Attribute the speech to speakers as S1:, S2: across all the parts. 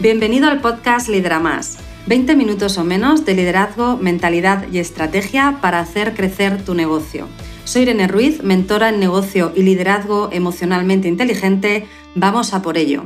S1: Bienvenido al podcast Lidera Más. 20 minutos o menos de liderazgo, mentalidad y estrategia para hacer crecer tu negocio. Soy Irene Ruiz, mentora en negocio y liderazgo emocionalmente inteligente. Vamos a por ello.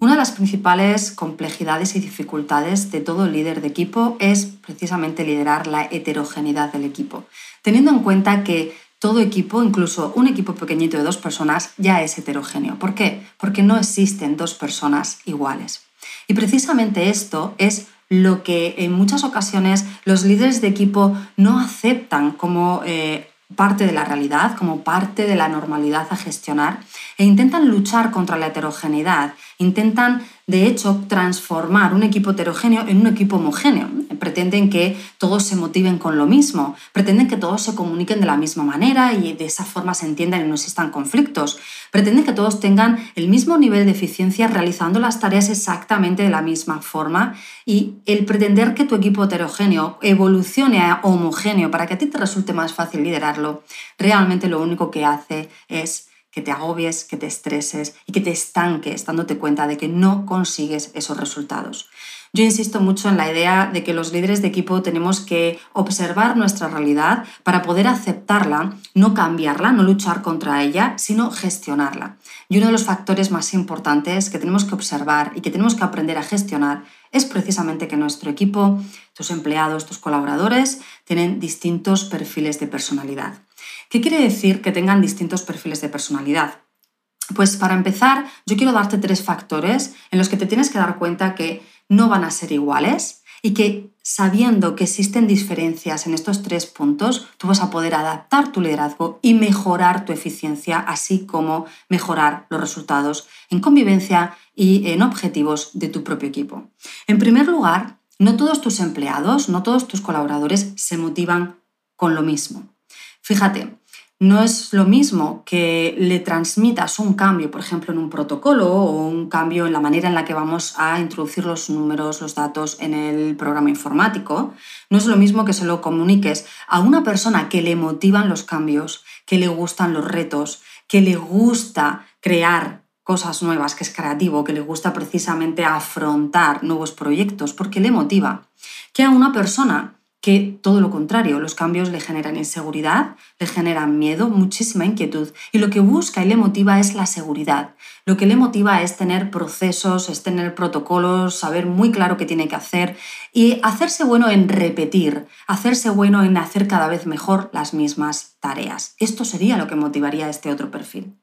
S1: Una de las principales complejidades y dificultades de todo líder de equipo es precisamente liderar la heterogeneidad del equipo, teniendo en cuenta que todo equipo, incluso un equipo pequeñito de dos personas, ya es heterogéneo. ¿Por qué? Porque no existen dos personas iguales. Y precisamente esto es lo que en muchas ocasiones los líderes de equipo no aceptan como eh, parte de la realidad, como parte de la normalidad a gestionar, e intentan luchar contra la heterogeneidad, intentan de hecho, transformar un equipo heterogéneo en un equipo homogéneo. Pretenden que todos se motiven con lo mismo, pretenden que todos se comuniquen de la misma manera y de esa forma se entiendan y no existan conflictos. Pretenden que todos tengan el mismo nivel de eficiencia realizando las tareas exactamente de la misma forma y el pretender que tu equipo heterogéneo evolucione a homogéneo para que a ti te resulte más fácil liderarlo, realmente lo único que hace es que te agobies, que te estreses y que te estanques dándote cuenta de que no consigues esos resultados. Yo insisto mucho en la idea de que los líderes de equipo tenemos que observar nuestra realidad para poder aceptarla, no cambiarla, no luchar contra ella, sino gestionarla. Y uno de los factores más importantes que tenemos que observar y que tenemos que aprender a gestionar es precisamente que nuestro equipo, tus empleados, tus colaboradores, tienen distintos perfiles de personalidad. ¿Qué quiere decir que tengan distintos perfiles de personalidad? Pues para empezar, yo quiero darte tres factores en los que te tienes que dar cuenta que no van a ser iguales y que sabiendo que existen diferencias en estos tres puntos, tú vas a poder adaptar tu liderazgo y mejorar tu eficiencia, así como mejorar los resultados en convivencia y en objetivos de tu propio equipo. En primer lugar, no todos tus empleados, no todos tus colaboradores se motivan con lo mismo. Fíjate, no es lo mismo que le transmitas un cambio, por ejemplo, en un protocolo o un cambio en la manera en la que vamos a introducir los números, los datos en el programa informático. No es lo mismo que se lo comuniques a una persona que le motivan los cambios, que le gustan los retos, que le gusta crear cosas nuevas, que es creativo, que le gusta precisamente afrontar nuevos proyectos, porque le motiva, que a una persona que todo lo contrario, los cambios le generan inseguridad, le generan miedo, muchísima inquietud y lo que busca y le motiva es la seguridad. Lo que le motiva es tener procesos, es tener protocolos, saber muy claro qué tiene que hacer y hacerse bueno en repetir, hacerse bueno en hacer cada vez mejor las mismas tareas. Esto sería lo que motivaría a este otro perfil.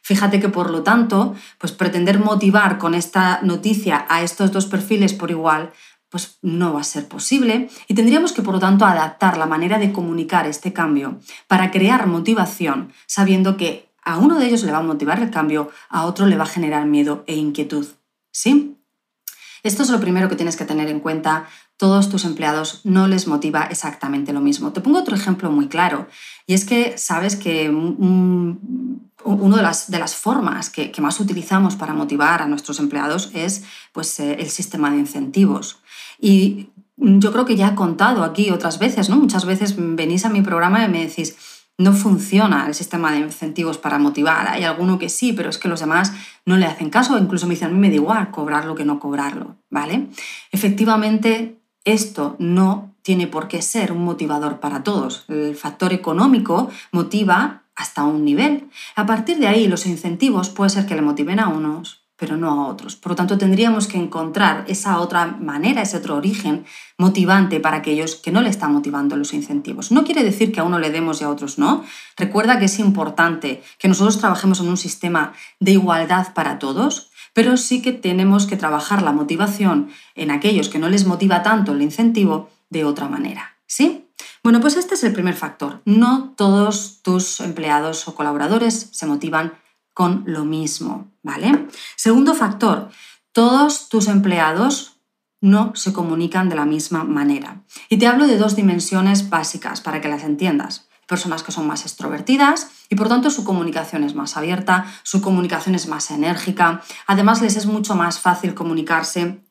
S1: Fíjate que por lo tanto, pues pretender motivar con esta noticia a estos dos perfiles por igual pues no va a ser posible y tendríamos que, por lo tanto, adaptar la manera de comunicar este cambio para crear motivación, sabiendo que a uno de ellos le va a motivar el cambio, a otro le va a generar miedo e inquietud. ¿Sí? Esto es lo primero que tienes que tener en cuenta. Todos tus empleados no les motiva exactamente lo mismo. Te pongo otro ejemplo muy claro, y es que sabes que una de las, de las formas que, más utilizamos para motivar a nuestros empleados es pues, eh, el sistema de incentivos. Y yo creo que ya he contado aquí otras veces, ¿no? Muchas veces venís a mi programa y me decís, no funciona el sistema de incentivos para motivar. Hay alguno que sí, pero es que los demás no le hacen caso, incluso me dicen, a mí me da igual cobrarlo que no cobrarlo, ¿vale? Efectivamente, esto no tiene por qué ser un motivador para todos. El factor económico motiva hasta un nivel. A partir de ahí, los incentivos puede ser que le motiven a unos, pero no a otros. Por lo tanto, tendríamos que encontrar esa otra manera, ese otro origen motivante para aquellos que no le están motivando los incentivos. No quiere decir que a uno le demos y a otros no. Recuerda que es importante que nosotros trabajemos en un sistema de igualdad para todos, pero sí que tenemos que trabajar la motivación en aquellos que no les motiva tanto el incentivo de otra manera. ¿Sí? Bueno, pues este es el primer factor. No todos tus empleados o colaboradores se motivan con lo mismo, ¿vale? Segundo factor, todos tus empleados no se comunican de la misma manera. Y te hablo de dos dimensiones básicas para que las entiendas. Personas que son más extrovertidas y por tanto su comunicación es más abierta, su comunicación es más enérgica. Además les es mucho más fácil comunicarse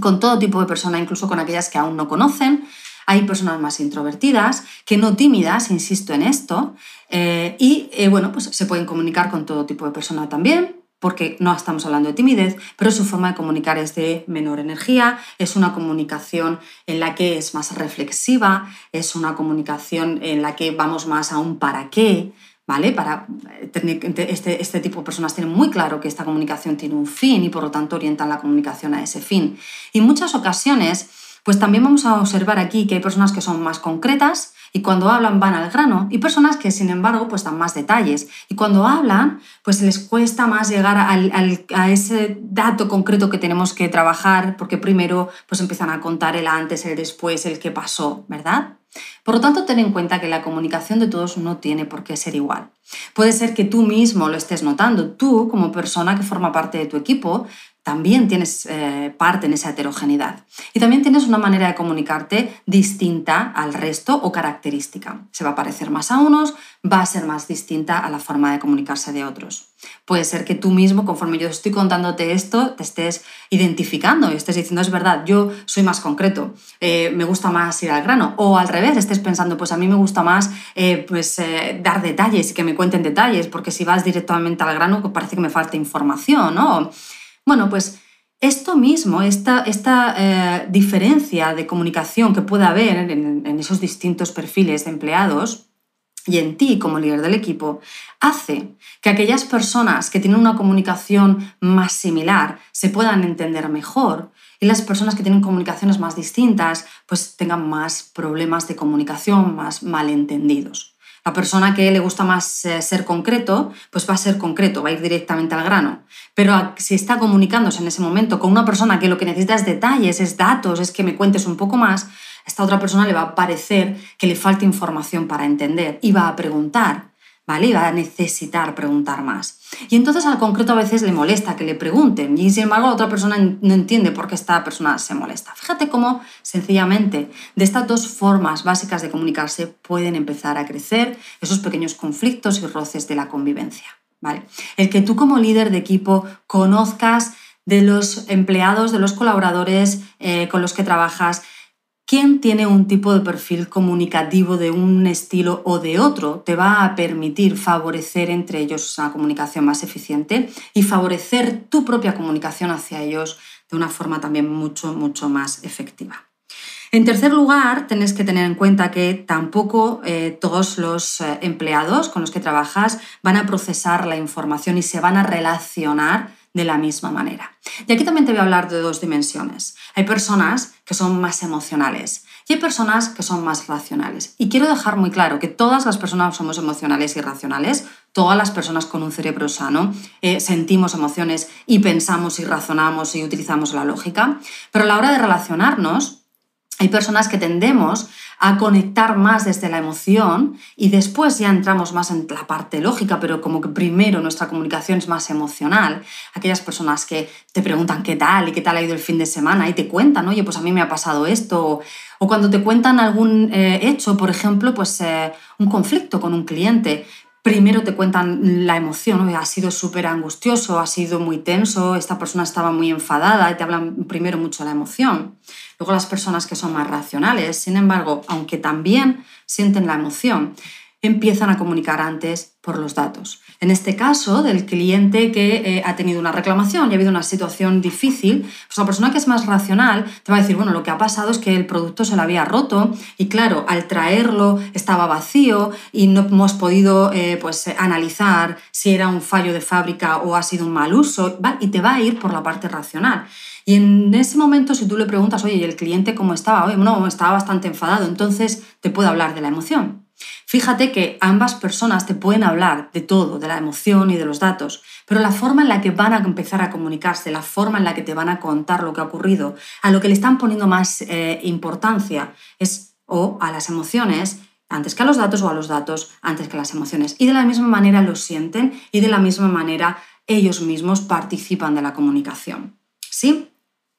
S1: con todo tipo de personas, incluso con aquellas que aún no conocen, hay personas más introvertidas, que no tímidas, insisto en esto, eh, y eh, bueno, pues se pueden comunicar con todo tipo de personas también, porque no estamos hablando de timidez, pero su forma de comunicar es de menor energía, es una comunicación en la que es más reflexiva, es una comunicación en la que vamos más a un para qué, ¿vale? Para este, este tipo de personas tienen muy claro que esta comunicación tiene un fin y por lo tanto orientan la comunicación a ese fin. Y muchas ocasiones, pues también vamos a observar aquí que hay personas que son más concretas y cuando hablan van al grano y personas que sin embargo pues dan más detalles y cuando hablan pues les cuesta más llegar a ese dato concreto que tenemos que trabajar porque primero pues empiezan a contar el antes, el después, el qué pasó, ¿verdad? Por lo tanto, ten en cuenta que la comunicación de todos no tiene por qué ser igual. Puede ser que tú mismo lo estés notando, tú como persona que forma parte de tu equipo, también tienes eh, parte en esa heterogeneidad. Y también tienes una manera de comunicarte distinta al resto o característica. Se va a parecer más a unos, va a ser más distinta a la forma de comunicarse de otros. Puede ser que tú mismo, conforme yo estoy contándote esto, te estés identificando y estés diciendo, es verdad, yo soy más concreto, eh, me gusta más ir al grano. O al revés, estés pensando, pues a mí me gusta más eh, pues, dar detalles y que me cuenten detalles, porque si vas directamente al grano, pues parece que me falta información, ¿no? Bueno, pues esto mismo, esta, esta eh, diferencia de comunicación que puede haber en esos distintos perfiles de empleados, y en ti como líder del equipo hace que aquellas personas que tienen una comunicación más similar se puedan entender mejor y las personas que tienen comunicaciones más distintas pues tengan más problemas de comunicación, más malentendidos. La persona que le gusta más eh, ser concreto, pues va a ser concreto, va a ir directamente al grano. Pero si está comunicándose en ese momento con una persona que lo que necesita es detalles, es datos, es que me cuentes un poco más, a esta otra persona le va a parecer que le falta información para entender y va a preguntar. ¿vale? Y va a necesitar preguntar más. Y entonces al concreto a veces le molesta que le pregunten y sin embargo la otra persona no entiende por qué esta persona se molesta. Fíjate cómo sencillamente de estas dos formas básicas de comunicarse pueden empezar a crecer esos pequeños conflictos y roces de la convivencia. ¿vale? El que tú como líder de equipo conozcas de los empleados, de los colaboradores eh, con los que trabajas, quién tiene un tipo de perfil comunicativo de un estilo o de otro te va a permitir favorecer entre ellos una comunicación más eficiente y favorecer tu propia comunicación hacia ellos de una forma también mucho, mucho más efectiva. En tercer lugar, tenés que tener en cuenta que tampoco eh, todos los eh, empleados con los que trabajas van a procesar la información y se van a relacionar de la misma manera. Y aquí también te voy a hablar de dos dimensiones. Hay personas que son más emocionales y hay personas que son más racionales. Y quiero dejar muy claro que todas las personas somos emocionales y racionales, todas las personas con un cerebro sano eh, sentimos emociones y pensamos y razonamos y utilizamos la lógica, pero a la hora de relacionarnos, hay personas que tendemos a conectar más desde la emoción y después ya entramos más en la parte lógica, pero como que primero nuestra comunicación es más emocional. Aquellas personas que te preguntan qué tal y qué tal ha ido el fin de semana y te cuentan, oye, pues a mí me ha pasado esto. O cuando te cuentan algún eh, hecho, por ejemplo, pues eh, un conflicto con un cliente, primero te cuentan la emoción, ha sido súper angustioso, ha sido muy tenso, esta persona estaba muy enfadada y te hablan primero mucho la emoción. Luego las personas que son más racionales, sin embargo, aunque también sienten la emoción, empiezan a comunicar antes por los datos. En este caso, del cliente que eh, ha tenido una reclamación y ha habido una situación difícil, pues la persona que es más racional te va a decir, bueno, lo que ha pasado es que el producto se lo había roto y claro, al traerlo estaba vacío y no hemos podido eh, pues, analizar si era un fallo de fábrica o ha sido un mal uso, y te va a ir por la parte racional. Y en ese momento, si tú le preguntas, oye, ¿y el cliente cómo estaba? Oye, no, estaba bastante enfadado, entonces te puede hablar de la emoción. Fíjate que ambas personas te pueden hablar de todo, de la emoción y de los datos, pero la forma en la que van a empezar a comunicarse, la forma en la que te van a contar lo que ha ocurrido, a lo que le están poniendo más eh, importancia es o a las emociones antes que a los datos o a los datos antes que a las emociones. Y de la misma manera lo sienten y de la misma manera ellos mismos participan de la comunicación. ¿Sí?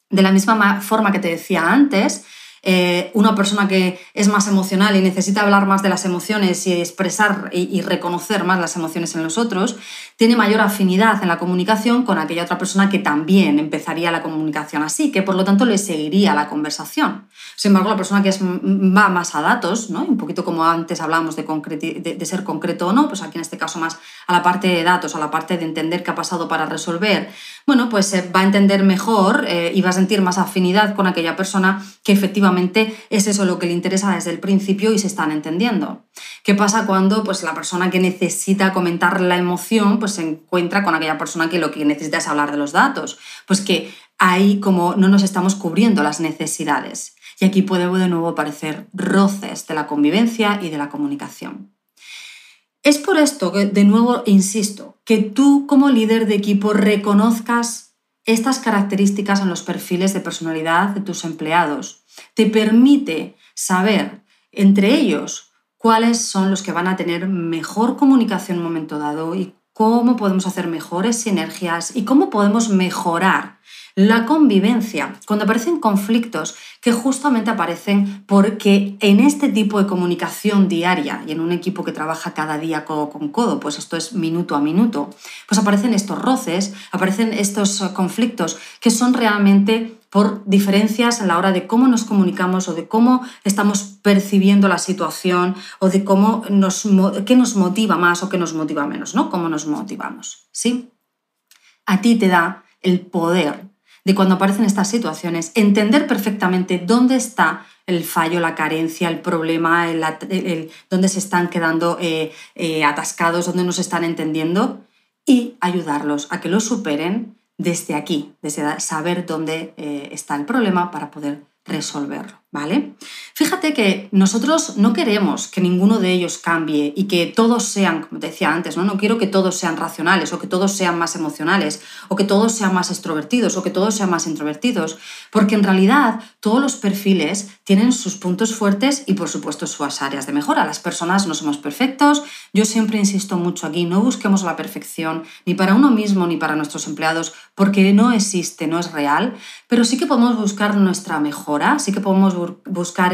S1: De la misma forma que te decía antes, eh, una persona que es más emocional y necesita hablar más de las emociones y expresar y, reconocer más las emociones en los otros, tiene mayor afinidad en la comunicación con aquella otra persona que también empezaría la comunicación así, que por lo tanto le seguiría la conversación. Sin embargo, la persona que es, va más a datos, ¿no? un poquito como antes hablábamos de, de, ser concreto o no, pues aquí en este caso más a la parte de datos, a la parte de entender qué ha pasado para resolver, bueno, pues se va a entender mejor eh, y va a sentir más afinidad con aquella persona que efectivamente es eso lo que le interesa desde el principio y se están entendiendo. ¿Qué pasa cuando pues, la persona que necesita comentar la emoción pues, se encuentra con aquella persona que lo que necesita es hablar de los datos? Pues que ahí como no nos estamos cubriendo las necesidades. Y aquí puede de nuevo aparecer roces de la convivencia y de la comunicación. Es por esto que, de nuevo, insisto, que tú como líder de equipo reconozcas estas características en los perfiles de personalidad de tus empleados. Te permite saber entre ellos cuáles son los que van a tener mejor comunicación en un momento dado y cómo podemos hacer mejores sinergias y cómo podemos mejorar la convivencia, cuando aparecen conflictos que justamente aparecen porque en este tipo de comunicación diaria y en un equipo que trabaja cada día codo con codo, pues esto es minuto a minuto, pues aparecen estos roces, aparecen estos conflictos que son realmente por diferencias a la hora de cómo nos comunicamos o de cómo estamos percibiendo la situación o de cómo nos, qué nos motiva más o qué nos motiva menos, ¿no? Cómo nos motivamos, ¿sí? A ti te da el poder de cuando aparecen estas situaciones, entender perfectamente dónde está el fallo, la carencia, el problema, el, dónde se están quedando eh, eh, atascados, dónde no se están entendiendo y ayudarlos a que lo superen desde aquí, desde saber dónde eh, está el problema para poder resolverlo, Fíjate que nosotros no queremos que ninguno de ellos cambie y que todos sean, como te decía antes, ¿no? No quiero que todos sean racionales o que todos sean más emocionales o que todos sean más extrovertidos o que todos sean más introvertidos, porque en realidad todos los perfiles tienen sus puntos fuertes y por supuesto sus áreas de mejora. Las personas no somos perfectos, yo siempre insisto mucho aquí, no busquemos la perfección ni para uno mismo ni para nuestros empleados porque no existe, no es real, pero sí que podemos buscar nuestra mejora, sí que podemos buscar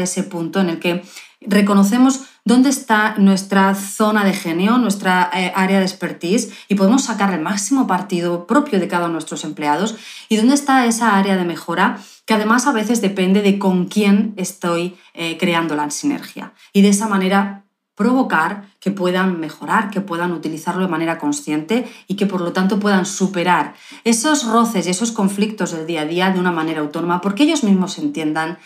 S1: ese punto en el que reconocemos dónde está nuestra zona de genio, nuestra eh, área de expertise y podemos sacar el máximo partido propio de cada uno de nuestros empleados y dónde está esa área de mejora que además a veces depende de con quién estoy eh, creando la sinergia. Y de esa manera provocar que puedan mejorar, que puedan utilizarlo de manera consciente y que por lo tanto puedan superar esos roces y esos conflictos del día a día de una manera autónoma porque ellos mismos entiendan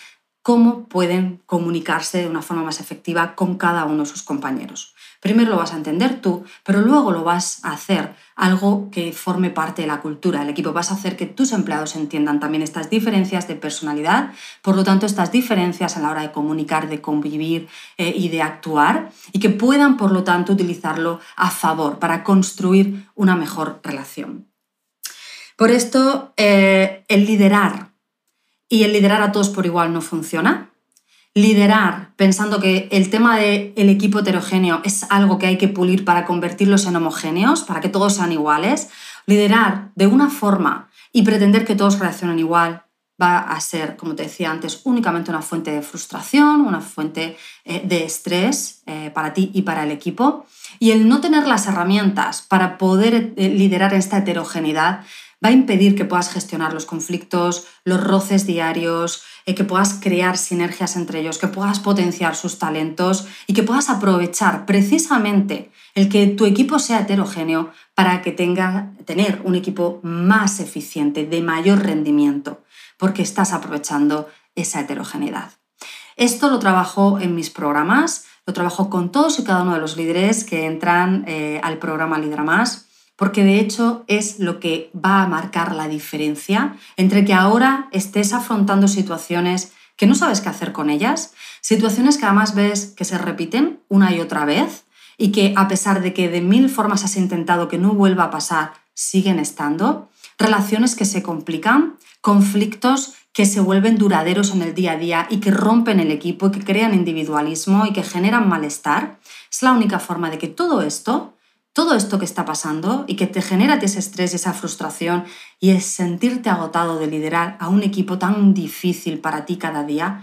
S1: cómo pueden comunicarse de una forma más efectiva con cada uno de sus compañeros. Primero lo vas a entender tú, pero luego lo vas a hacer algo que forme parte de la cultura del equipo. Vas a hacer que tus empleados entiendan también estas diferencias de personalidad, por lo tanto estas diferencias a la hora de comunicar, de convivir eh, y de actuar, y que puedan, por lo tanto, utilizarlo a favor para construir una mejor relación. Por esto, eh, el liderar y el liderar a todos por igual no funciona. Liderar pensando que el tema del el equipo heterogéneo es algo que hay que pulir para convertirlos en homogéneos, para que todos sean iguales. Liderar de una forma y pretender que todos reaccionen igual va a ser, como te decía antes, únicamente una fuente de frustración, una fuente eh, de estrés eh, para ti y para el equipo. Y el no tener las herramientas para poder eh, liderar esta heterogeneidad va a impedir que puedas gestionar los conflictos, los roces diarios, eh, que puedas crear sinergias entre ellos, que puedas potenciar sus talentos y que puedas aprovechar precisamente el que tu equipo sea heterogéneo para que tenga tener un equipo más eficiente, de mayor rendimiento, porque estás aprovechando esa heterogeneidad. Esto lo trabajo en mis programas, lo trabajo con todos y cada uno de los líderes que entran eh, al programa Lidera Más porque de hecho es lo que va a marcar la diferencia entre que ahora estés afrontando situaciones que no sabes qué hacer con ellas, situaciones que además ves que se repiten una y otra vez y que a pesar de que de mil formas has intentado que no vuelva a pasar, siguen estando, relaciones que se complican, conflictos que se vuelven duraderos en el día a día y que rompen el equipo y que crean individualismo y que generan malestar, es la única forma de que todo esto todo esto que está pasando y que te genera ese estrés y esa frustración y es sentirte agotado de liderar a un equipo tan difícil para ti cada día,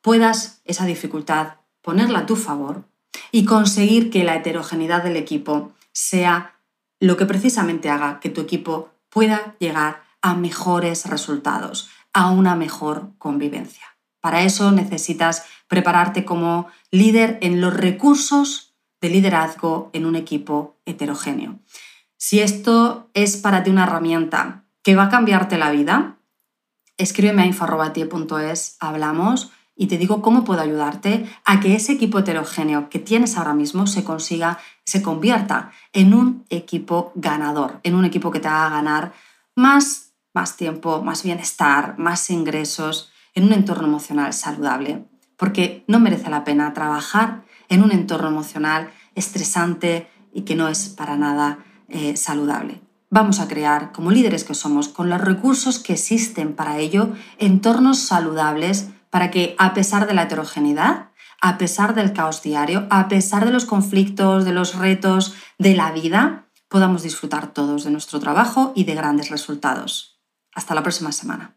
S1: puedas esa dificultad ponerla a tu favor y conseguir que la heterogeneidad del equipo sea lo que precisamente haga que tu equipo pueda llegar a mejores resultados, a una mejor convivencia. Para eso necesitas prepararte como líder en los recursos de liderazgo en un equipo heterogéneo. Si esto es para ti una herramienta que va a cambiarte la vida, escríbeme a info.tie.es, hablamos y te digo cómo puedo ayudarte a que ese equipo heterogéneo que tienes ahora mismo se consiga, se convierta en un equipo ganador, en un equipo que te haga ganar más, más tiempo, más bienestar, más ingresos, en un entorno emocional saludable. Porque no merece la pena trabajar en un entorno emocional estresante y que no es para nada eh, saludable. Vamos a crear, como líderes que somos, con los recursos que existen para ello, entornos saludables para que a pesar de la heterogeneidad, a pesar del caos diario, a pesar de los conflictos, de los retos de la vida, podamos disfrutar todos de nuestro trabajo y de grandes resultados. Hasta la próxima semana.